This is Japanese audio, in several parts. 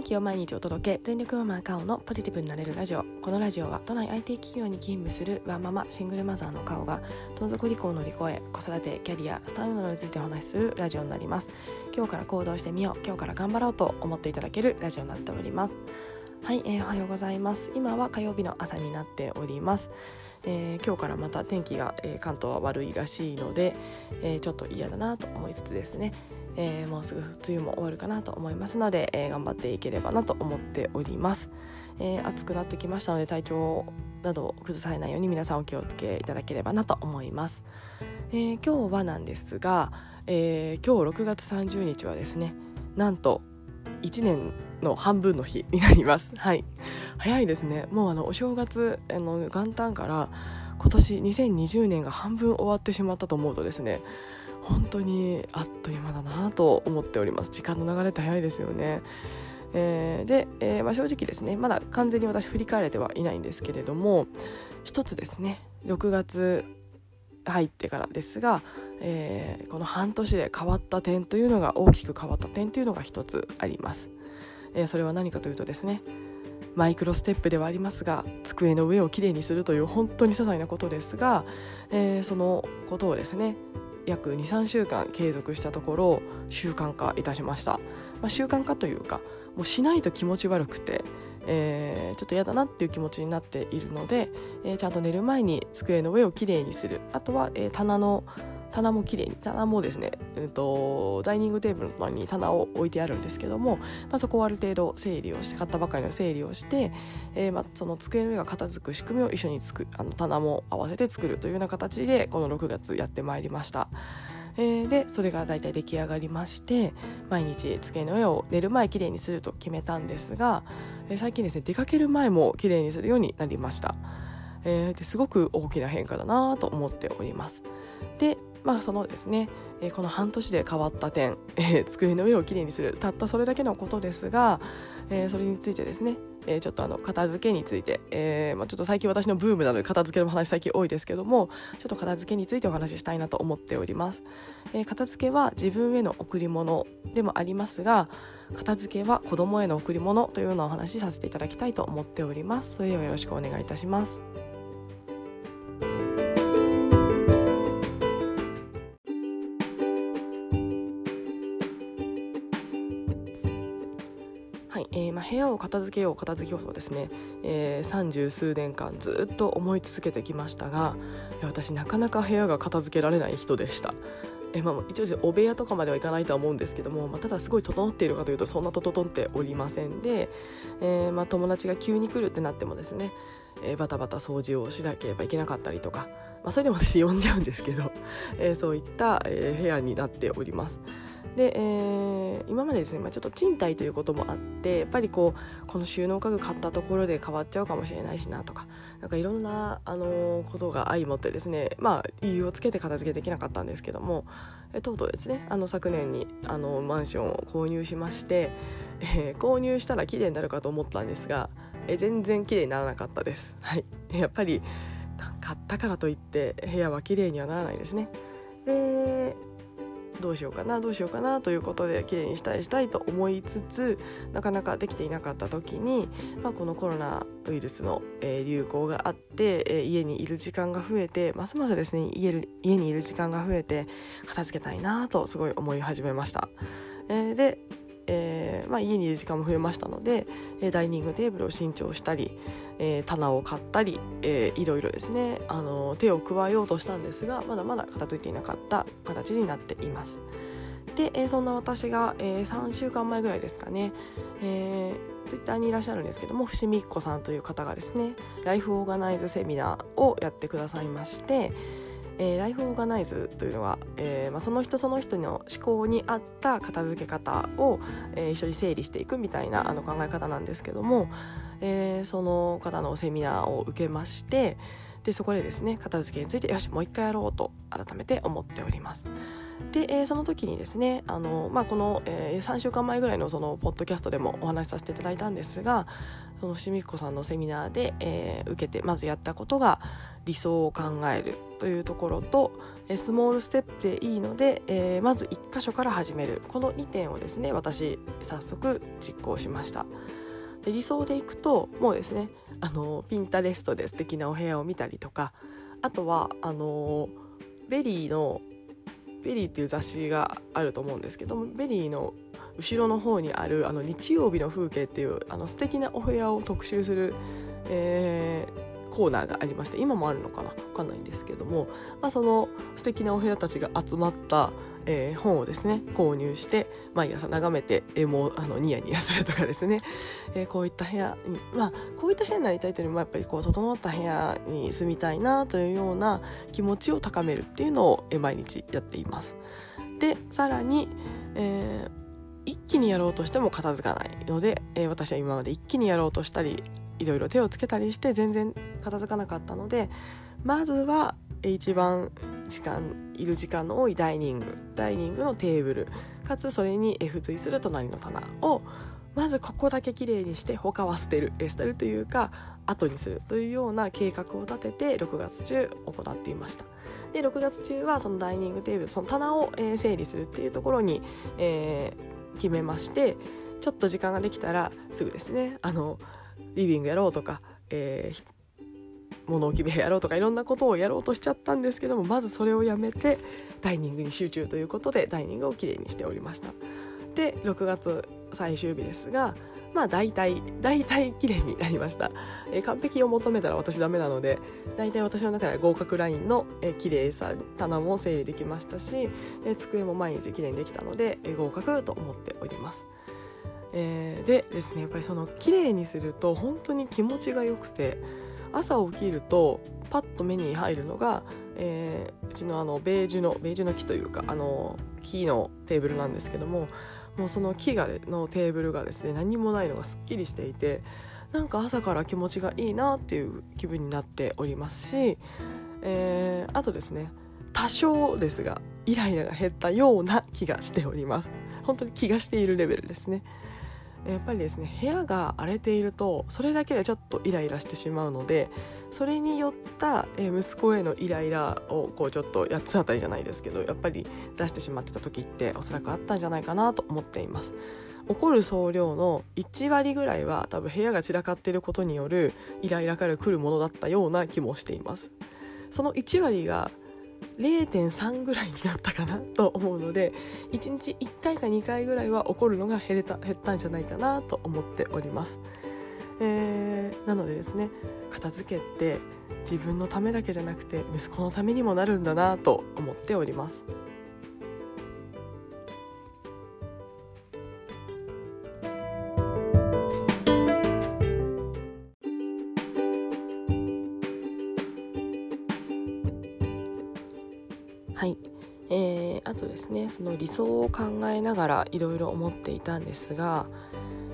元気を毎日お届け全力ママカオのポジティブになれるラジオこのラジオは都内 IT 企業に勤務するワンママシングルマザーのカオが盗賊離婚の離婚へ子育てキャリアスタイルなどについてお話しするラジオになります。今日から行動してみよう今日から頑張ろうと思っていただけるラジオになっております。はい、えー、おはようございます今は火曜日の朝になっております。えー、今日からまた天気が、えー、関東は悪いらしいので、えー、ちょっと嫌だなと思いつつですね、えもうすぐ梅雨も終わるかなと思いますので、え頑張っていければなと思っております、え暑くなってきましたので体調などを崩されないように皆さんお気をつけいただければなと思います、え今日はなんですが、え今日6月30日はですねなんと1年の半分の日になります。はい。早いですね。もうあのお正月あの元旦から今年2020年が半分終わってしまったと思うとですね本当にあっという間だなと思っております。時間の流れって早いですよね。えー、で、えー、まあ、正直ですねまだ完全に私振り返れてはいないんですけれども一つですね6月入ってからですが、えー、この半年で変わった点というのが大きく変わった点というのが一つあります、えそれは何かというとですねマイクロステップではありますが机の上をきれいにするという本当に些細なことですが、えー、そのことをですね約23週間継続したところ習慣化いたしました、まあ、習慣化というかもうしないと気持ち悪くて、えー、ちょっと嫌だなっていう気持ちになっているので、えー、ちゃんと寝る前に机の上をきれいにする。あとは、えー、棚の棚もきれいに棚もですね、うんと、ダイニングテーブルの前に棚を置いてあるんですけども、まあ、そこをある程度整理をして買ったばかりの整理をして、えー、まあ、その机の上が片付く仕組みを一緒につくあの棚も合わせて作るというような形でこの6月やってまいりました。でそれが大体出来上がりまして毎日机の上を寝る前きれいにすると決めたんですが、最近ですね出かける前もきれいにするようになりました、えー、すごく大きな変化だなと思っておりますでまあそのですね、えー、この半年で変わった点、えー、机の上をきれいにする。たったそれだけのことですが、えー、それについてですね、えー、ちょっとあの片付けについて、えーまあ、ちょっと最近私のブームなので片付けの話最近多いですけどもちょっと片付けについてお話ししたいなと思っております、えー、片付けは自分への贈り物でもありますが片付けは子供への贈り物というようなお話しさせていただきたいと思っております。それではよろしくお願いいたします。えー、まあ、部屋を片付けよう片付けようとですね三十、数年間ずっと思い続けてきましたが私なかなか部屋が片付けられない人でした。えまあ、一応お部屋とかまではいかないとは思うんですけども、まあ、ただすごい整っているかというとそんな整っておりませんで、えー、まあ、友達が急に来るってなってもですね、えー、バタバタ掃除をしなければいけなかったりとか、まあ、それでも私呼んじゃうんですけど、えー、そういった、え部屋になっております。で、えー、今までですね、まあ、ちょっと賃貸ということもあってやっぱりこうこの収納家具買ったところで変わっちゃうかもしれないしなとかなんかいろんな、あのー、ことが相まってですねまあ理由をつけて片付けできなかったんですけどもえとうとうですねあの昨年にあのマンションを購入しまして、えー、購入したら綺麗になるかと思ったんですが、え全然綺麗にならなかったです。はい、やっぱり買ったからといって部屋は綺麗にはならないですね。でどうしようかなどうしようかなということで綺麗にしたいしたいと思いつつなかなかできていなかった時に、まあ、このコロナウイルスの、えー、流行があって、えー、家にいる時間が増えてますますですね家家にいる時間が増えて片付けたいなとすごい思い始めました。えー、でえーまあ、家にいる時間も増えましたので、えダイニングテーブルを新調したり、えー、棚を買ったり、えー、いろいろですね、あの手を加えようとしたんですがまだまだ片付いていなかった形になっています。で、えー、そんな私が、えー、3週間前ぐらいですかね、えー、ツイッターにいらっしゃるんですけども伏見っ子さんという方がですねライフオーガナイズセミナーをやってくださいまして、えー、ライフオーガナイズというのは、えーまあ、その人その人の思考に合った片付け方を、えー、一緒に整理していくみたいなあの考え方なんですけども、えー、その方のセミナーを受けましてでそこでですね片付けについてよしもう一回やろうと改めて思っております。で、えー、その時にですねあの、まあ、この、えー、3週間前ぐらいのそのポッドキャストでもお話しさせていただいたんですがその伏見子さんのセミナーで、えー、受けてまずやったことが理想を考えるというところと、スモールステップでいいので、えー、まず1箇所から始める。この2点をですね私早速実行しました。で理想でいくともうですねあのピンタレストで素敵なお部屋を見たりとか。あとはあの VERY の VERY っていう雑誌があると思うんですけども VERY の後ろの方にあるあの日曜日の風景っていうあの素敵なお部屋を特集する、えー、コーナーがありまして今もあるのかな？分かんないんですけども、まあ、その素敵なお部屋たちが集まったえー、本をですね購入して毎朝眺めて、えー、もうあのニヤニヤするとかですね、えー、こういった部屋にまあこういった部屋になりたいというよりもやっぱりこう整った部屋に住みたいなというような気持ちを高めるっていうのを、毎日やっています。でさらに、えー、一気にやろうとしても片付かないので、えー、私は今まで一気にやろうとしたりいろいろ手をつけたりして全然片付かなかったのでまずは一番時間いる時間の多いダイニングダイニングのテーブルかつそれに付随する隣の棚をまずここだけきれいにして他は捨てる捨てるというか後にするというような計画を立てて6月中行っていました。で6月中はそのダイニングテーブルその棚を、え整理するっていうところに、えー、決めましてちょっと時間ができたらすぐですね。あのリビングやろうとか、えー、物置部屋やろうとかいろんなことをやろうとしちゃったんですけどもまずそれをやめてダイニングに集中ということでダイニングをきれいにしておりました。で6月最終日ですがまあ大体大体綺麗になりました、えー、完璧を求めたら私ダメなので大体私の中では合格ラインの、えー、綺麗さ棚も整理できましたし、えー、机も毎日綺麗にできたので、えー、合格と思っております。えー、でですねやっぱりその綺麗にすると本当に気持ちが良くて朝起きるとパッと目に入るのが、えー、うちのあのベージュのベージュの木というかあの木のテーブルなんですけどももうその木がのテーブルがですね何もないのがすっきりしていてなんか朝から気持ちがいいなっていう気分になっておりますし、えー、あとですね多少ですがイライラが減ったような気がしております。本当に気がしているレベルですね。やっぱりですね部屋が荒れているとそれだけでちょっとイライラしてしまうのでそれによった息子へのイライラをこうちょっと八つ当たりじゃないですけどやっぱり出してしまってた時っておそらくあったんじゃないかなと思っています。怒る総量の1割ぐらいは多分部屋が散らかっていることによるイライラから来るものだったような気もしています。その1割が0.3ぐらいになったかなと思うので 1日1回か2回ぐらいは怒るのが減れた減ったんじゃないかなと思っております、えー、なのでですね片付けって自分のためだけじゃなくて息子のためにもなるんだなと思っております。えー、あとですねその理想を考えながらいろいろ思っていたんですが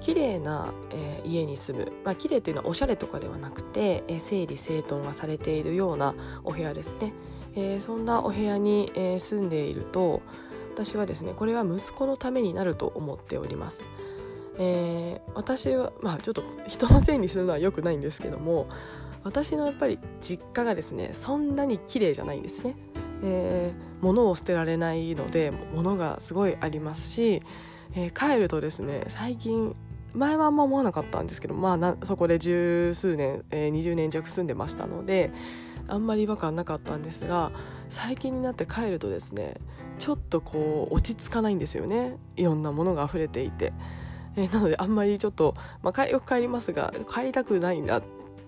綺麗な、えー、家に住む、まあ綺麗というのはおしゃれとかではなくて、えー、整理整頓がされているようなお部屋ですね、えー、そんなお部屋に、えー、住んでいると私はですねこれは息子のためになると思っております。えー、私はまあちょっと人のせいにするのは良くないんですけども私のやっぱり実家がですねそんなに綺麗じゃないんですね。えー、物を捨てられないので物がすごいありますし、えー、帰るとですね最近前はあんま思わなかったんですけど、まあ、そこで十数年、えー、20年弱住んでましたのであんまり違和感なかったんですが最近になって帰るとですねちょっとこう落ち着かないんですよねいろんなものが溢れていて。えー、なのであんまりちょっと、まあ、よく帰りますが帰りたくないな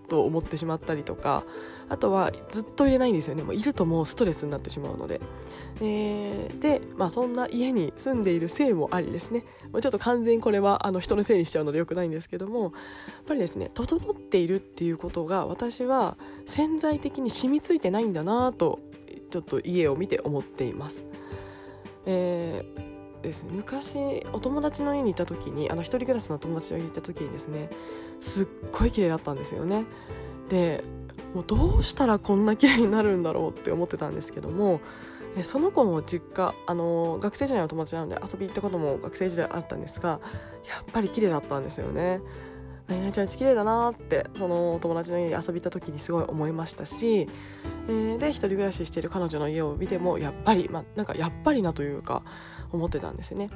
と思ってしまったりとかあとはずっと入れないんですよね。もういるともうストレスになってしまうので、えー、で、まあ、そんな家に住んでいるせいもありですね。ちょっと完全にこれはあの人のせいにしちゃうのでよくないんですけども。やっぱりですね整っているっていうことが私は潜在的に染みついてないんだなとちょっと家を見て思っています。えーですね、昔お友達の家にいた時にあの一人暮らしの友達の家にいた時にですねすっごい綺麗だったんですよね。でもうどうしたらこんな綺麗になるんだろうって思ってたんですけどもその子の実家あの学生時代の友達なので遊び行ったことも学生時代あったんですがやっぱり綺麗だったんですよね。何々ちゃんち綺麗だなってその友達の家に遊び行った時にすごい思いましたし、えー、で一人暮らししてる彼女の家を見てもやっぱり、まあ、なんかやっぱりなというか思ってたんですよね。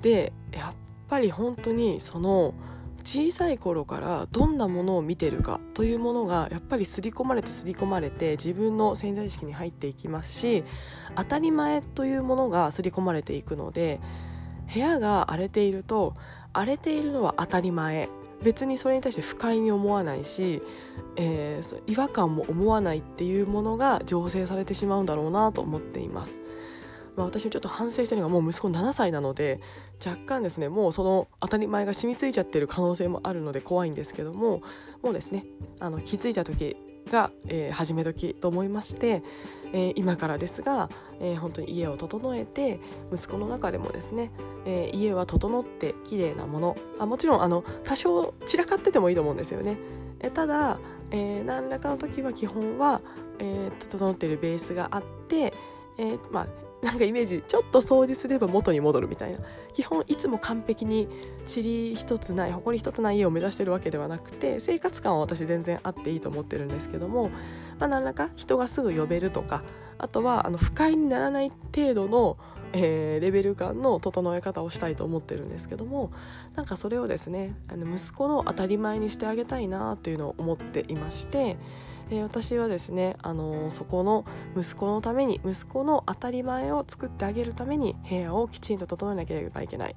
でやっぱり本当にその小さい頃からどんなものを見てるかというものがやっぱり刷り込まれて刷り込まれて自分の潜在意識に入っていきますし当たり前というものが刷り込まれていくので部屋が荒れていると荒れているのは当たり前別にそれに対して不快に思わないし、えー、違和感も思わないっていうものが醸成されてしまうんだろうなと思っています。まあ、私もちょっと反省してるのがもう息子7歳なので若干ですねもうその当たり前が染みついちゃってる可能性もあるので怖いんですけどももうですねあの気づいた時が、えー、始め時と思いまして、えー、今からですが、えー、本当に家を整えて息子の中でもですね、えー、家は整って綺麗なものあもちろんあの多少散らかっててもいいと思うんですよね。えただ、え、何らかの時は基本は、え、整っているベースがあって、えー、まあなんかイメージちょっと掃除すれば元に戻るみたいな基本いつも完璧に塵一つない埃一つない家を目指してるわけではなくて生活感は私全然あっていいと思ってるんですけども、まあ、何らか人がすぐ呼べるとかあとはあの不快にならない程度の、えー、レベル感の整え方をしたいと思ってるんですけどもなんかそれをですねあの息子の当たり前にしてあげたいなというのを思っていまして。えー、私はですね、あの、そこの息子のために息子の当たり前を作ってあげるために部屋をきちんと整えなければいけない。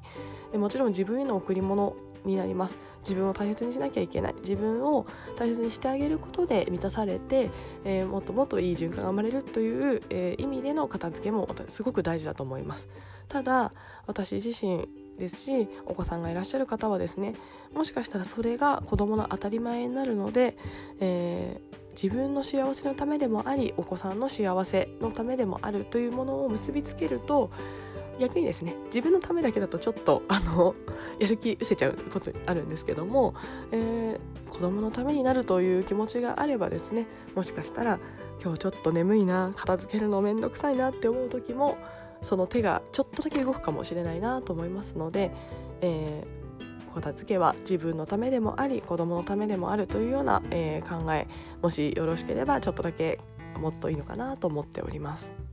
でもちろん自分への贈り物になります。自分を大切にしなきゃいけない。自分を大切にしてあげることで満たされて、えー、もっともっといい循環が生まれるという、えー、意味での片付けもすごく大事だと思います。ただ私自身ですしお子さんがいらっしゃる方はですねもしかしたらそれが子供の当たり前になるので、えー自分の幸せのためでもありお子さんの幸せのためでもあるというものを結びつけると逆にですね自分のためだけだとちょっと あのやる気失せちゃうことあるんですけども、えー、子供のためになるという気持ちがあればですねもしかしたら今日ちょっと眠いな片付けるのめんどくさいなって思う時もその手がちょっとだけ動くかもしれないなと思いますので、えー片付けは自分のためでもあり子供のためでもあるというような、えー、考えもしよろしければちょっとだけ持つといいのかなと思っております。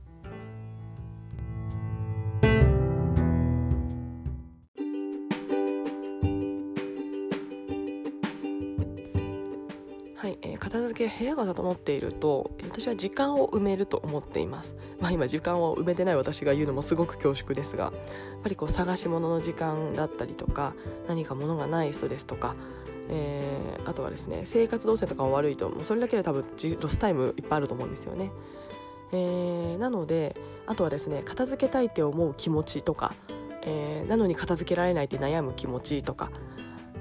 はいえー片付け部屋が整っていると私は時間を埋めると思っています。まあ今時間を埋めてない私が言うのもすごく恐縮ですがやっぱりこう探し物の時間だったりとか何か物がないストレスとかえー、あとはですね生活動線とかも悪いともうそれだけで多分ロスタイムいっぱいあると思うんですよね、えー、なのであとはですね片付けたいって思う気持ちとか、えー、なのに片付けられないって悩む気持ちとか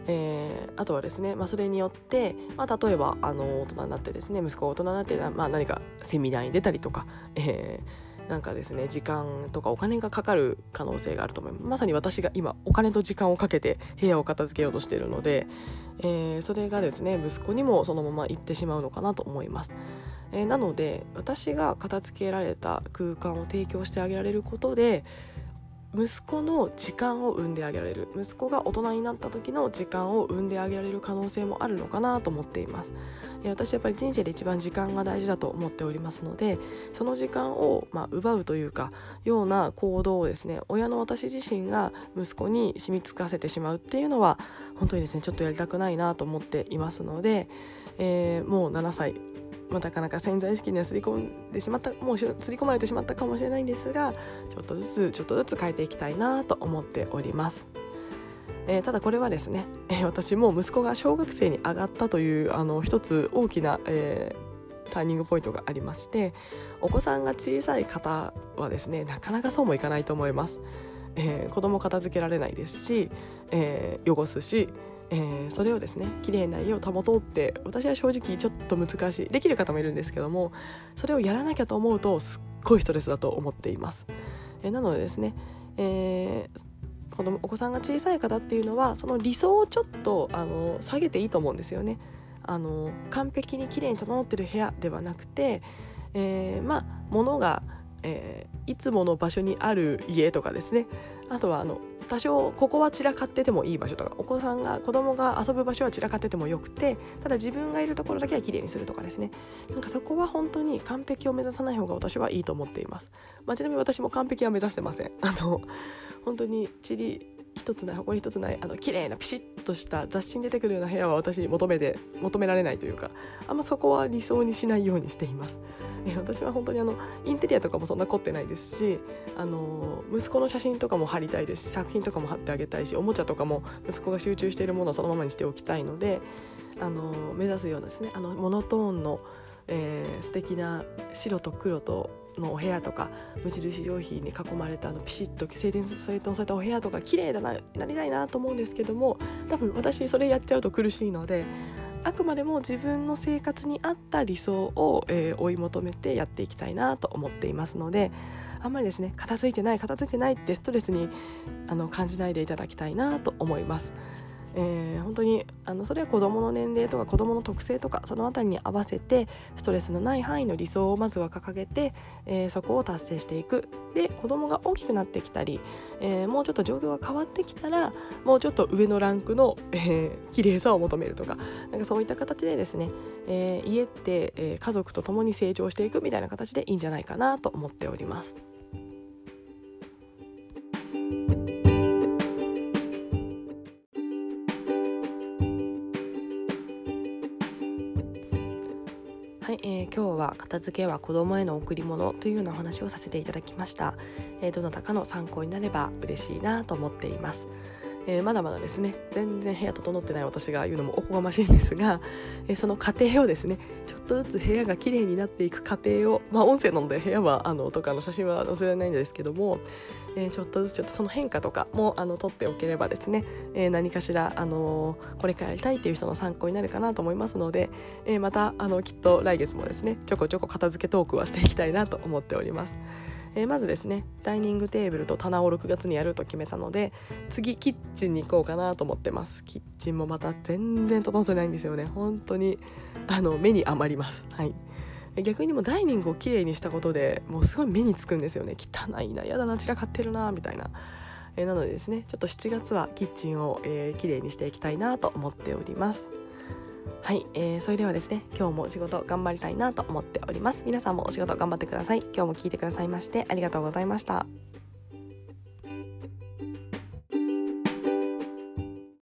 えー、あとはですね、まあ、それによって、まあ、例えばあの大人になってですね息子が大人になって、まあ、何かセミナーに出たりとか、えー、なんかですね時間とかお金がかかる可能性があると思いますまさに私が今お金と時間をかけて部屋を片付けようとしているので、えー、それがですね息子にもそのまま行ってしまうのかなと思います。えー、なので私が片付けられた空間を提供してあげられることで息子の時間を生んであげられる。息子が大人になった時の時間を生んであげられる可能性もあるのかなと思っています。私はやっぱり人生で一番時間が大事だと思っておりますのでその時間をまあ奪うというかような行動をですね親の私自身が息子に染みつかせてしまうっていうのは本当にですねちょっとやりたくないなと思っていますので、えー、もう7歳。まあ、なかなか潜在意識にはすり込んでしまったもうすり込まれてしまったかもしれないんですがちょっとずつちょっとずつ変えていきたいなと思っております。えー、ただこれはですね、えー、私も息子が小学生に上がったというあの一つ大きな、えー、ターニングポイントがありましてお子さんが小さい方はですねなかなかそうもいかないと思います。えー、子供片付けられないですし、えー、汚すしえー、それをですね綺麗な家を保とうって私は正直ちょっと難しい。できる方もいるんですけどもそれをやらなきゃと思うとすっごいストレスだと思っています、えー、なのでですね、えー、子供お子さんが小さい方っていうのはその理想をちょっとあの下げていいと思うんですよね。あの完璧に綺麗に整ってる部屋ではなくて、えー、まあ物がえー、いつもの場所にある家とかですね。あとはあの多少ここは散らかっててもいい場所とかお子さんが子供が遊ぶ場所は散らかっててもよくてただ自分がいるところだけは綺麗にするとかですね。なんかそこは本当に完璧を目指さない方が私はいいと思っています、まあ、ちなみに私も完璧は目指してません。あの本当にチリ一つない埃一つないあの綺麗なピシッとした雑誌に出てくるような部屋は私求めて求められないというかあんまそこは理想にしないようにしています。え私は本当にあのインテリアとかもそんな凝ってないですしあの息子の写真とかも貼りたいですし作品とかも貼ってあげたいしおもちゃとかも息子が集中しているものをそのままにしておきたいのであの目指すようなですねあのモノトーンの、えー、素敵な白と黒とのお部屋とか無印良品に囲まれたあのピシッと整頓整頓されたお部屋とか綺麗だななりたいなと思うんですけども多分私それやっちゃうと苦しいのであくまでも自分の生活に合った理想を、えー、追い求めてやっていきたいなと思っていますのであんまりですね片付いてない片付いてないってストレスにあの感じないでいただきたいなと思います。えー、本当にあのそれは子どもの年齢とか子どもの特性とかその辺りに合わせてストレスのない範囲の理想をまずは掲げて、えー、そこを達成していくで子どもが大きくなってきたり、えー、もうちょっと状況が変わってきたらもうちょっと上のランクの、えー、綺麗さを求めるとかなんかそういった形でですね、えー、家って、えー、家族と共に成長していくみたいな形でいいんじゃないかなと思っております。えー、今日は片付けは子供への贈り物というようなお話をさせていただきました、えー、どなたかの参考になれば嬉しいなと思っています。えー、まだまだですね全然部屋整ってない私が言うのもおこがましいんですが、えー、その過程をですねちょっとずつ部屋が綺麗になっていく過程をまあ音声なので部屋はあのとかの写真は載せられないんですけども、えー、ちょっとずつちょっとその変化とかもあの撮っておければですね、え何かしら、あのこれからやりたいっていう人の参考になるかなと思いますので、えまたあのきっと来月もですねちょこちょこ片付けトークはしていきたいなと思っております。えー、まずですねダイニングテーブルと棚を6月にやると決めたので次キッチンに行こうかなと思ってます。キッチンもまた全然整ってないんですよね。本当にあの目に余ります。はい。逆にもダイニングをきれいにしたことでもうすごい目につくんですよね。汚いなやだな散らかってるなみたいな、えー、なのでですねちょっと7月はキッチンを、えー、きれいにしていきたいなと思っております。はい、えー、それではですね今日もお仕事頑張りたいなと思っております。皆さんもお仕事頑張ってください。今日も聞いてくださいましてありがとうございました。